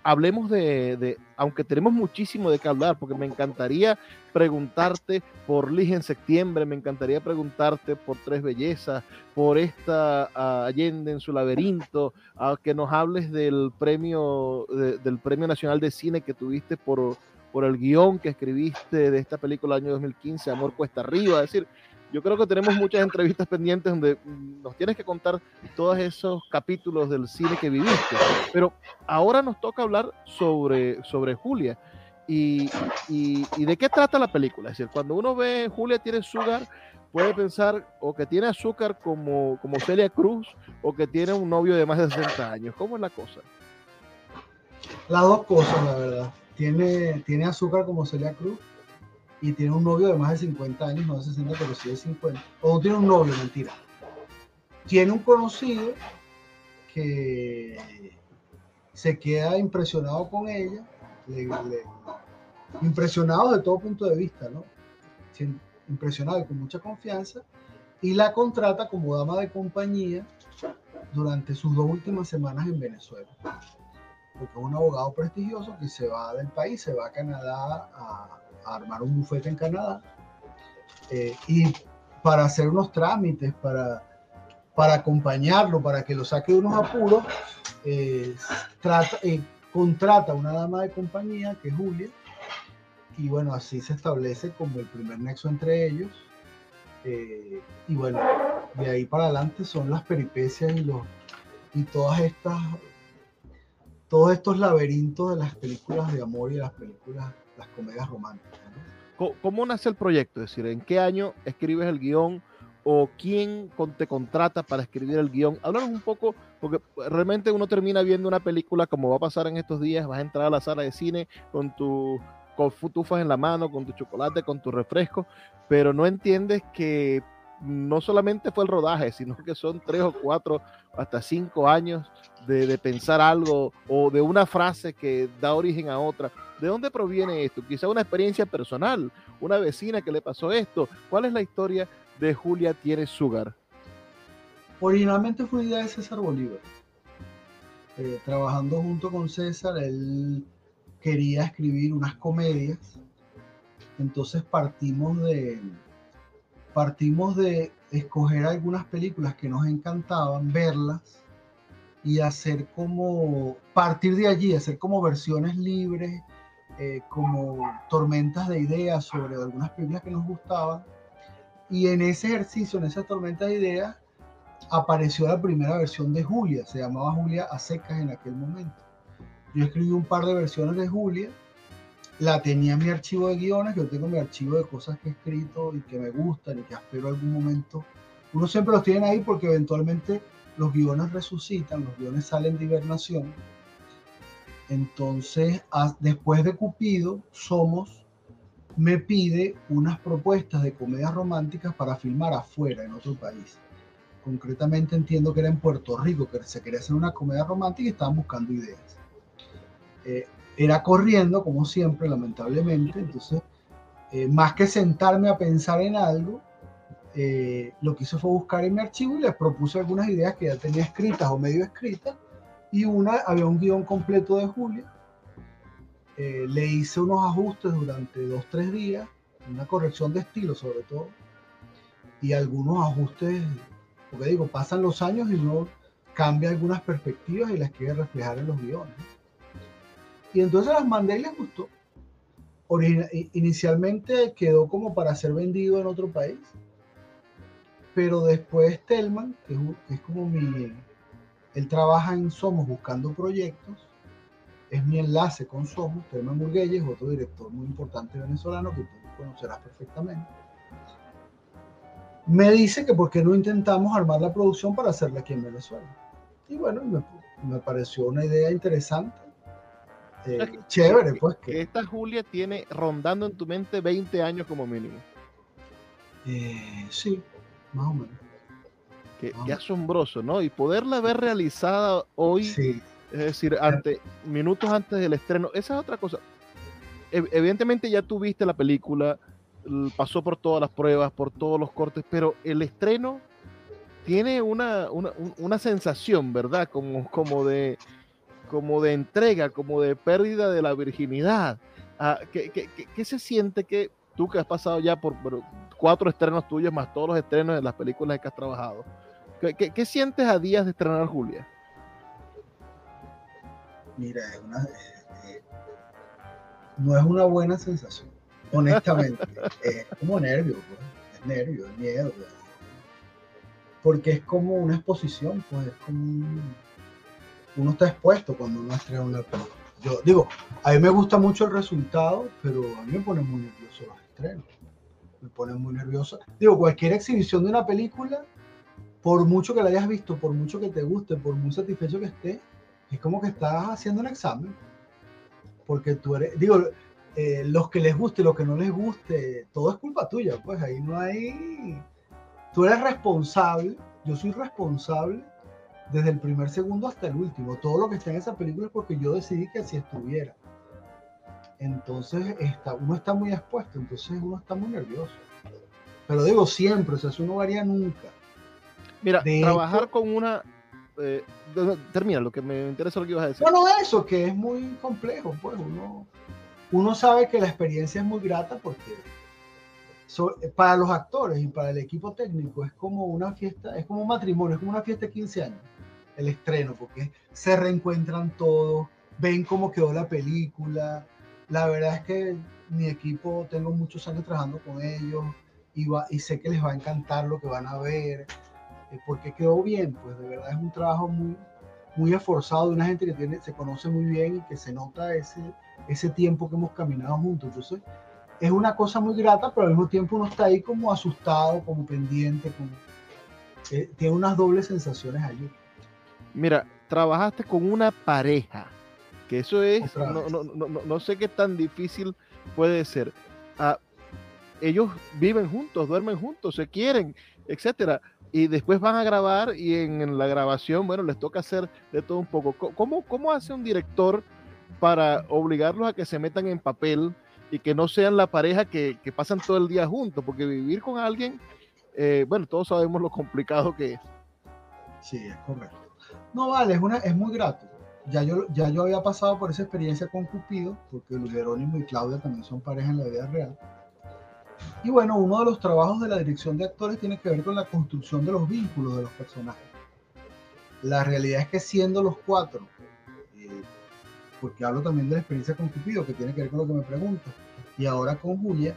hablemos de, aunque tenemos muchísimo de qué hablar, porque me encantaría preguntarte por Lige en septiembre, me encantaría preguntarte por Tres Bellezas, por esta uh, Allende en su laberinto, uh, que nos hables del premio, de, del premio Nacional de Cine que tuviste por, por el guion que escribiste de esta película del año 2015, Amor Cuesta Arriba, es decir, yo creo que tenemos muchas entrevistas pendientes donde nos tienes que contar todos esos capítulos del cine que viviste. Pero ahora nos toca hablar sobre, sobre Julia. Y, y, de qué trata la película. Es decir, cuando uno ve Julia tiene azúcar, puede pensar o que tiene azúcar como, como Celia Cruz o que tiene un novio de más de 60 años. ¿Cómo es la cosa? Las dos cosas, la verdad. Tiene, tiene azúcar como Celia Cruz y tiene un novio de más de 50 años, no de 60, pero sí de 50. O tiene un novio, mentira. Tiene un conocido que se queda impresionado con ella, le, le, impresionado de todo punto de vista, ¿no? Impresionado y con mucha confianza, y la contrata como dama de compañía durante sus dos últimas semanas en Venezuela. Porque es un abogado prestigioso que se va del país, se va a Canadá a, armar un bufete en Canadá eh, y para hacer unos trámites, para, para acompañarlo, para que lo saque de unos apuros, eh, trata, eh, contrata a una dama de compañía que es Julia y bueno, así se establece como el primer nexo entre ellos. Eh, y bueno, de ahí para adelante son las peripecias y, los, y todas estas, todos estos laberintos de las películas de amor y las películas las comedias románticas. ¿no? ¿Cómo nace el proyecto? Es decir, ¿en qué año escribes el guion o quién te contrata para escribir el guion? Háblanos un poco, porque realmente uno termina viendo una película como va a pasar en estos días, vas a entrar a la sala de cine con tu con futufas en la mano, con tu chocolate, con tu refresco, pero no entiendes que no solamente fue el rodaje, sino que son tres o cuatro, hasta cinco años de, de, pensar algo o de una frase que da origen a otra. ¿De dónde proviene esto? Quizá una experiencia personal, una vecina que le pasó esto. ¿Cuál es la historia de Julia Tiene Sugar? Originalmente fue idea de César Bolívar. Eh, trabajando junto con César, él quería escribir unas comedias. Entonces partimos de, partimos de escoger algunas películas que nos encantaban, verlas y hacer como, partir de allí, hacer como versiones libres, eh, como tormentas de ideas sobre algunas películas que nos gustaban. Y en ese ejercicio, en esa tormenta de ideas, apareció la primera versión de Julia, se llamaba Julia a secas en aquel momento. Yo escribí un par de versiones de Julia, la tenía en mi archivo de guiones, yo tengo mi archivo de cosas que he escrito y que me gustan y que espero algún momento. Uno siempre los tiene ahí porque eventualmente los guiones resucitan, los guiones salen de hibernación. Entonces, a, después de Cupido, Somos me pide unas propuestas de comedias románticas para filmar afuera, en otro país. Concretamente entiendo que era en Puerto Rico, que se quería hacer una comedia romántica y estaban buscando ideas. Eh, era corriendo, como siempre, lamentablemente. Entonces, eh, más que sentarme a pensar en algo, eh, lo que hice fue buscar en mi archivo y les propuse algunas ideas que ya tenía escritas o medio escritas. Y una, había un guion completo de Julia. Eh, le hice unos ajustes durante dos, tres días, una corrección de estilo sobre todo, y algunos ajustes, porque digo, pasan los años y uno cambia algunas perspectivas y las quiere reflejar en los guiones. Y entonces las mandé y les gustó. Origina inicialmente quedó como para ser vendido en otro país, pero después Telman, que es, que es como mi, él trabaja en Somos buscando proyectos, es mi enlace con Somos, Telman Murguelles, otro director muy importante venezolano que tú conocerás perfectamente. Me dice que por qué no intentamos armar la producción para hacerla aquí en Venezuela. Y bueno, me, me pareció una idea interesante eh, chévere, pues. Que, que, esta Julia tiene rondando en tu mente 20 años como mínimo. Eh, sí, más o menos. Qué, qué asombroso, ¿no? Y poderla ver realizada hoy, sí. es decir, minutos antes del estreno, esa es otra cosa. Evidentemente ya tuviste la película, pasó por todas las pruebas, por todos los cortes, pero el estreno tiene una, una, una sensación, ¿verdad? Como, como de, como de entrega, como de pérdida de la virginidad. Ah, ¿qué, qué, qué, se siente que tú que has pasado ya por, cuatro estrenos tuyos más todos los estrenos de las películas que has trabajado? ¿Qué, qué sientes a días de estrenar Julia? Mira, es una, eh, no es una buena sensación, honestamente. <laughs> es como nervio, pues. es nervio, es miedo. Pues. Porque es como una exposición, pues es como uno está expuesto cuando uno estrena una película. Yo digo, a mí me gusta mucho el resultado, pero a mí me pone muy nervioso los estrenos. Me pone muy nervioso. Digo, cualquier exhibición de una película, por mucho que la hayas visto, por mucho que te guste, por muy satisfecho que estés, es como que estás haciendo un examen. Porque tú eres, digo, eh, los que les guste, los que no les guste, todo es culpa tuya, pues ahí no hay... Tú eres responsable, yo soy responsable desde el primer segundo hasta el último. Todo lo que está en esa película es porque yo decidí que así estuviera. Entonces está, uno está muy expuesto, entonces uno está muy nervioso. Pero digo siempre, o sea, eso no varía nunca. Mira, trabajar con una... Eh, termina, lo que me interesa lo que ibas a decir. Bueno, eso, que es muy complejo, pues uno, uno sabe que la experiencia es muy grata porque para los actores y para el equipo técnico es como una fiesta, es como un matrimonio, es como una fiesta de 15 años el estreno, porque se reencuentran todos, ven cómo quedó la película. La verdad es que mi equipo, tengo muchos años trabajando con ellos y, y sé que les va a encantar lo que van a ver, eh, porque quedó bien, pues de verdad es un trabajo muy, muy esforzado de una gente que tiene, se conoce muy bien y que se nota ese, ese tiempo que hemos caminado juntos. Entonces, es una cosa muy grata, pero al mismo tiempo uno está ahí como asustado, como pendiente, como, eh, tiene unas dobles sensaciones allí. Mira, trabajaste con una pareja, que eso es, no, no, no, no, sé qué tan difícil puede ser. Ah, ellos viven juntos, duermen juntos, se quieren, etcétera. Y después van a grabar y en, la grabación, bueno, les toca hacer de todo un poco. ¿Cómo, cómo hace un director para obligarlos a que se metan en papel y que no sean la pareja que, que pasan todo el día juntos? Porque vivir con alguien, eh, bueno, todos sabemos lo complicado que es. Sí, es correcto. No vale, es, muy grato. Ya yo, ya yo había pasado por esa experiencia con Cupido, porque Luis Jerónimo y Claudia también son pareja en la vida real. Y bueno, uno de los trabajos de la dirección de actores tiene que ver con la construcción de los vínculos de los personajes. La realidad es que siendo los cuatro, eh, porque hablo también de la experiencia con Cupido, que tiene que ver con lo que me preguntas, y ahora con Julia,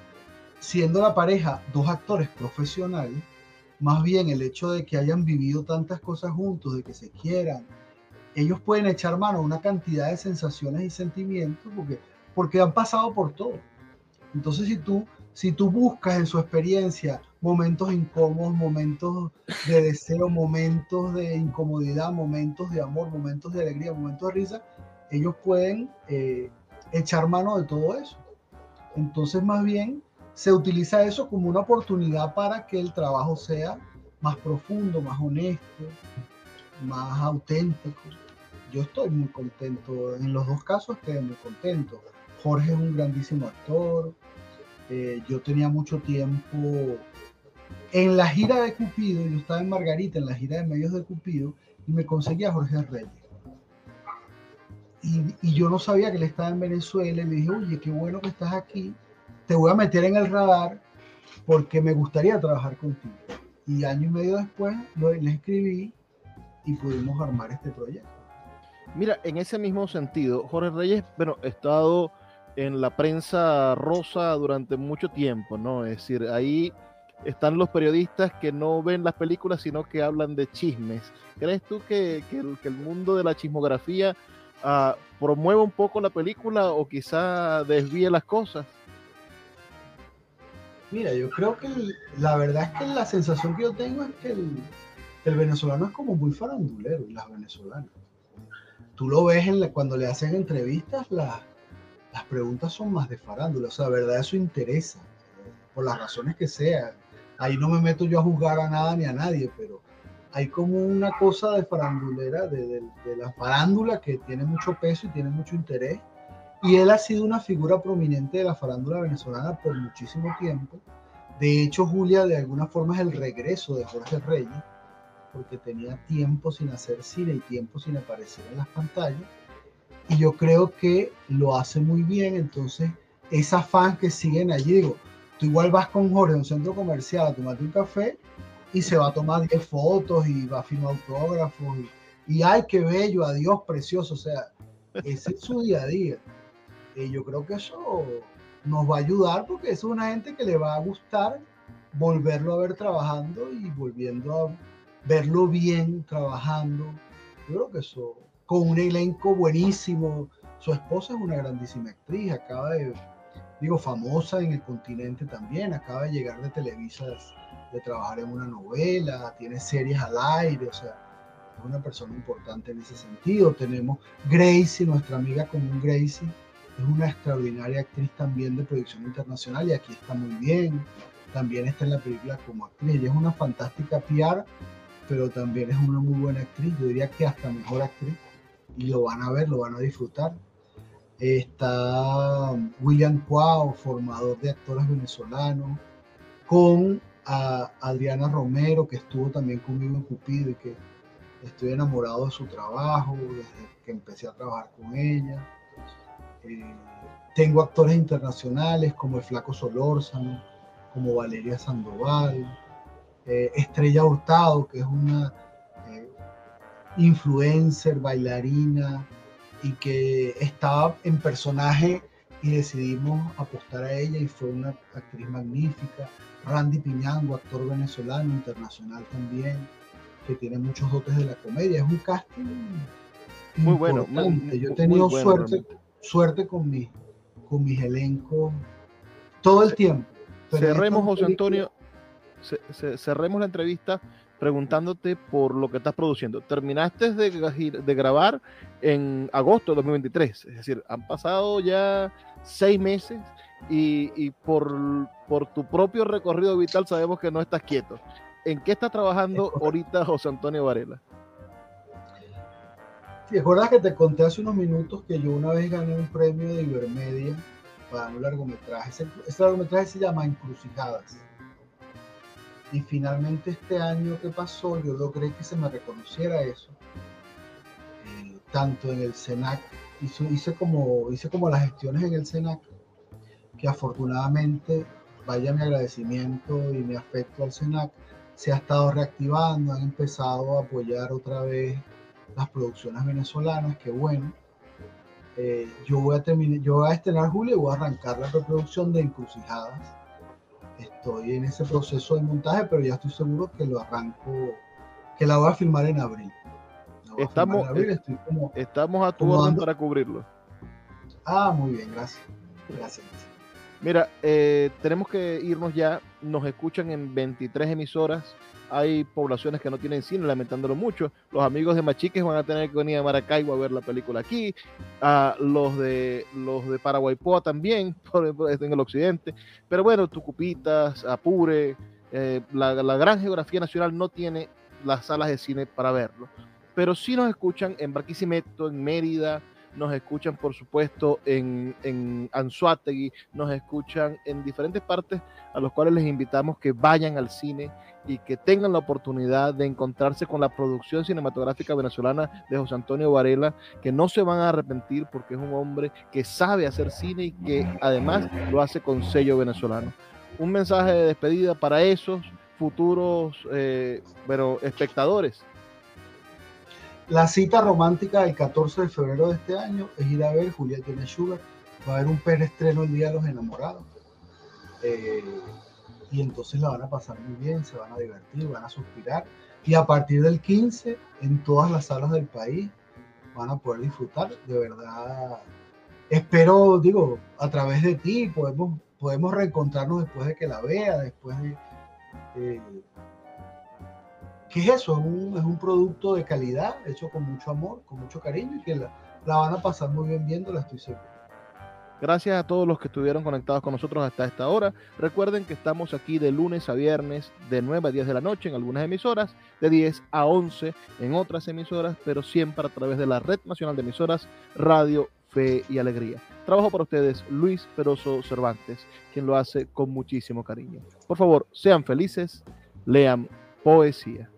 siendo la pareja dos actores profesionales, más bien el hecho de que hayan vivido tantas cosas juntos, de que se quieran, ellos pueden echar mano a una cantidad de sensaciones y sentimientos porque, porque han pasado por todo. Entonces, si tú, si tú buscas en su experiencia momentos incómodos, momentos de deseo, momentos de incomodidad, momentos de amor, momentos de alegría, momentos de risa, ellos pueden eh, echar mano de todo eso. Entonces, más bien, se utiliza eso como una oportunidad para que el trabajo sea más profundo, más honesto, más auténtico. Yo estoy muy contento, en los dos casos estoy muy contento. Jorge es un grandísimo actor, eh, yo tenía mucho tiempo en la gira de Cupido, yo estaba en Margarita, en la gira de medios de Cupido, y me conseguía a Jorge Reyes. Y, y, yo no sabía que él estaba en Venezuela, y le dije, oye, qué bueno que estás aquí, te voy a meter en el radar porque me gustaría trabajar contigo. Y año y medio después le escribí y pudimos armar este proyecto. Mira, en ese mismo sentido, Jorge Reyes, bueno, estado en la prensa rosa durante mucho tiempo, ¿no? Es decir, ahí están los periodistas que no ven las películas, sino que hablan de chismes. ¿Crees tú que, que, el, mundo de la chismografía uh, promueve un poco la película o quizá desvíe las cosas? Mira, yo creo que la verdad es que la sensación que yo tengo es que el, venezolano es como muy farandulero las venezolanas. Tú lo ves cuando le hacen entrevistas, las preguntas son más de farándula. O sea, la verdad eso interesa, por las razones que sean. Ahí no me meto yo a juzgar a nada ni a nadie, pero hay como una cosa de farandulera, de la farándula que tiene mucho peso y tiene mucho interés y él ha sido una figura prominente de la farándula venezolana por muchísimo tiempo. De hecho, Julia de alguna forma es el regreso de Jorge Reyes, porque tenía tiempo sin hacer cine y tiempo sin aparecer en las pantallas. Y yo creo que lo hace muy bien. Entonces, esas fans que siguen allí, digo, tú igual vas con Jorge a un centro comercial a tomarte un café y se va a tomar 10 fotos y va a firmar autógrafos y, ay, qué bello, adiós, precioso. O sea, ese es su día a día. Y yo creo que eso nos va a ayudar porque es una gente que le va a gustar volverlo a ver trabajando y volviendo a verlo bien trabajando. Yo creo que eso, con un elenco buenísimo. Su esposa es una grandísima actriz, acaba de, digo, famosa en el continente también, acaba de llegar de Televisa de trabajar en una novela, tiene series al aire, o sea, es una persona importante en ese sentido. Tenemos Gracie, nuestra amiga común Gracie, es una extraordinaria actriz también de producción internacional y aquí está muy bien. También está en la película como actriz. Ella es una fantástica PR, pero también es una muy buena actriz. Yo diría que hasta mejor actriz. Y lo van a ver, lo van a disfrutar. Está William Cuau, formador de actores venezolanos, con Adriana Romero, que estuvo también conmigo en Cupido y que estoy enamorado de su trabajo desde que empecé a trabajar con ella. Eh, tengo actores internacionales como el Flaco Solórzano, como Valeria Sandoval, eh, Estrella Hurtado, que es una influencer, bailarina y que estaba en personaje y decidimos apostar a ella y fue una actriz magnífica. Randy Piñango, actor venezolano, internacional también, que tiene muchos dotes de la comedia. Es un casting muy bueno. Yo he tenido suerte, suerte con, mi, con mis elencos todo el tiempo. cerremos, José Antonio, cerremos la entrevista preguntándote por lo que estás produciendo. Terminaste de, de, grabar en agosto de 2023, es decir, han pasado ya seis meses y, y por, por, tu propio recorrido vital sabemos que no estás quieto. ¿En qué está trabajando ahorita José Antonio Varela? ¿Te acuerdas que te conté hace unos minutos que yo una vez gané un premio de Ibermedia para un largometraje? Ese, ese largometraje se llama Encrucijadas. Y finalmente este año que pasó yo logré que se me reconociera eso. Eh, tanto en el SENAC, hice, hice, como, hice como las gestiones en el SENAC, que afortunadamente, vaya mi agradecimiento y mi afecto al SENAC, se ha estado reactivando, han empezado a apoyar otra vez las producciones venezolanas, que bueno. Eh, yo voy a terminar, yo voy a estrenar julio y voy a arrancar la reproducción de Encrucijadas. Estoy en ese proceso de montaje, pero ya estoy seguro que lo arranco, que la voy a filmar en abril. Estamos, a, abril, estamos a tu orden para cubrirlo. Ah, muy bien, gracias. Gracias. Mira, eh, tenemos que irnos ya. Nos escuchan en 23 emisoras hay poblaciones que no tienen cine, lamentándolo mucho. Los amigos de Machiques van a tener que venir a Maracaibo a ver la película aquí. los de los de Paraguaypoa también, <laughs> en el occidente. Pero bueno, Tucupitas, Apure, eh, la, la gran geografía nacional no tiene las salas de cine para verlo. Pero sí nos escuchan en Barquisimeto, en Mérida, nos escuchan por supuesto en, en Anzuategui, nos escuchan en diferentes partes a los cuales les invitamos que vayan al cine y que tengan la oportunidad de encontrarse con la producción cinematográfica venezolana de José Antonio Varela, que no se van a arrepentir porque es un hombre que sabe hacer cine y que además lo hace con sello venezolano. Un mensaje de despedida para esos futuros eh, espectadores la cita romántica del 14 de febrero de este año es ir a ver Julieta y Sugar. Va a haber un estreno el Día de los Enamorados. Eh, y entonces la van a pasar muy bien, se van a divertir, van a suspirar. Y a partir del 15, en todas las salas del país, van a poder disfrutar. De verdad, espero, digo, a través de ti podemos, podemos reencontrarnos después de que la vea, después de... ¿Qué es eso? Es un, es un, producto de calidad, hecho con mucho amor, con mucho cariño y que la, la van a pasar muy bien viéndola, estoy seguro. Gracias a todos los que estuvieron conectados con nosotros hasta esta hora. Recuerden que estamos aquí de lunes a viernes de 9 a 10 de la noche en algunas emisoras, de 10 a 11 en otras emisoras, pero siempre a través de la Red Nacional de Emisoras Radio Fe y Alegría. Trabajo para ustedes Luis Peroso Cervantes, quien lo hace con muchísimo cariño. Por favor, sean felices, lean poesía.